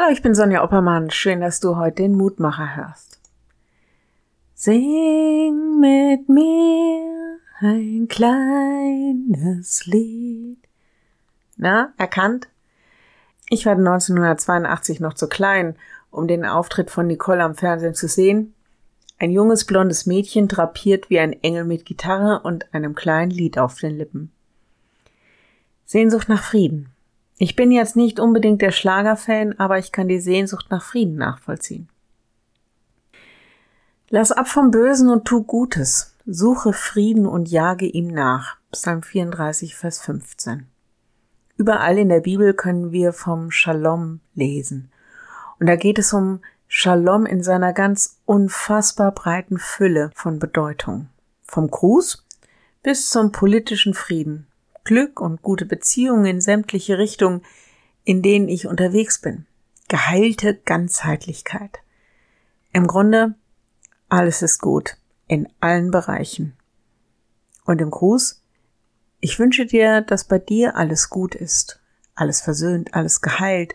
Hallo, ich bin Sonja Oppermann. Schön, dass du heute den Mutmacher hörst. Sing mit mir ein kleines Lied. Na, erkannt? Ich war 1982 noch zu klein, um den Auftritt von Nicole am Fernsehen zu sehen. Ein junges blondes Mädchen drapiert wie ein Engel mit Gitarre und einem kleinen Lied auf den Lippen. Sehnsucht nach Frieden. Ich bin jetzt nicht unbedingt der Schlagerfan, aber ich kann die Sehnsucht nach Frieden nachvollziehen. Lass ab vom Bösen und tu Gutes. Suche Frieden und jage ihm nach. Psalm 34, Vers 15. Überall in der Bibel können wir vom Shalom lesen. Und da geht es um Shalom in seiner ganz unfassbar breiten Fülle von Bedeutung. Vom Gruß bis zum politischen Frieden, Glück und gute Beziehungen in sämtliche Richtungen, in denen ich unterwegs bin. Geheilte Ganzheitlichkeit. Im Grunde, alles ist gut in allen Bereichen. Und im Gruß, ich wünsche dir, dass bei dir alles gut ist, alles versöhnt, alles geheilt.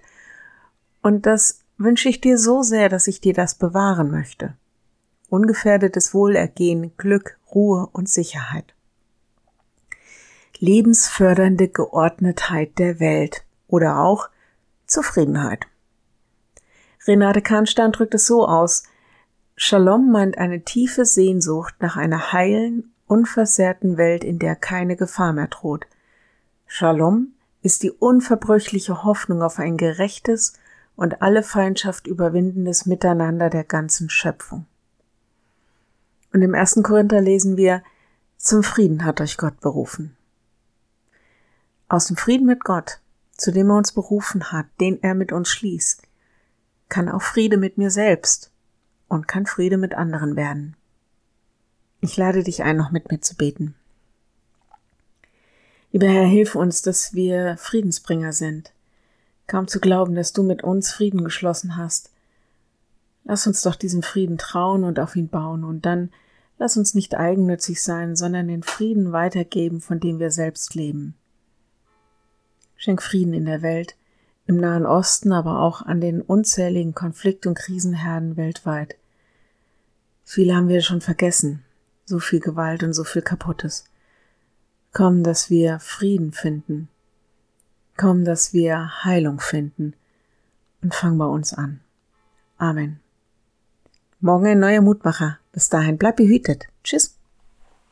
Und das wünsche ich dir so sehr, dass ich dir das bewahren möchte. Ungefährdetes Wohlergehen, Glück, Ruhe und Sicherheit lebensfördernde Geordnetheit der Welt oder auch Zufriedenheit. Renate Kahnstein drückt es so aus, Shalom meint eine tiefe Sehnsucht nach einer heilen, unversehrten Welt, in der keine Gefahr mehr droht. Shalom ist die unverbrüchliche Hoffnung auf ein gerechtes und alle Feindschaft überwindendes Miteinander der ganzen Schöpfung. Und im ersten Korinther lesen wir, zum Frieden hat euch Gott berufen. Aus dem Frieden mit Gott, zu dem er uns berufen hat, den er mit uns schließt, kann auch Friede mit mir selbst und kann Friede mit anderen werden. Ich lade dich ein, noch mit mir zu beten. Lieber Herr, hilf uns, dass wir Friedensbringer sind. Kaum zu glauben, dass du mit uns Frieden geschlossen hast. Lass uns doch diesem Frieden trauen und auf ihn bauen und dann lass uns nicht eigennützig sein, sondern den Frieden weitergeben, von dem wir selbst leben. Schenk Frieden in der Welt, im Nahen Osten, aber auch an den unzähligen Konflikt- und Krisenherden weltweit. Viele haben wir schon vergessen, so viel Gewalt und so viel Kaputtes. Komm, dass wir Frieden finden. Komm, dass wir Heilung finden. Und fang bei uns an. Amen. Morgen ein neuer Mutmacher. Bis dahin bleib behütet. Tschüss.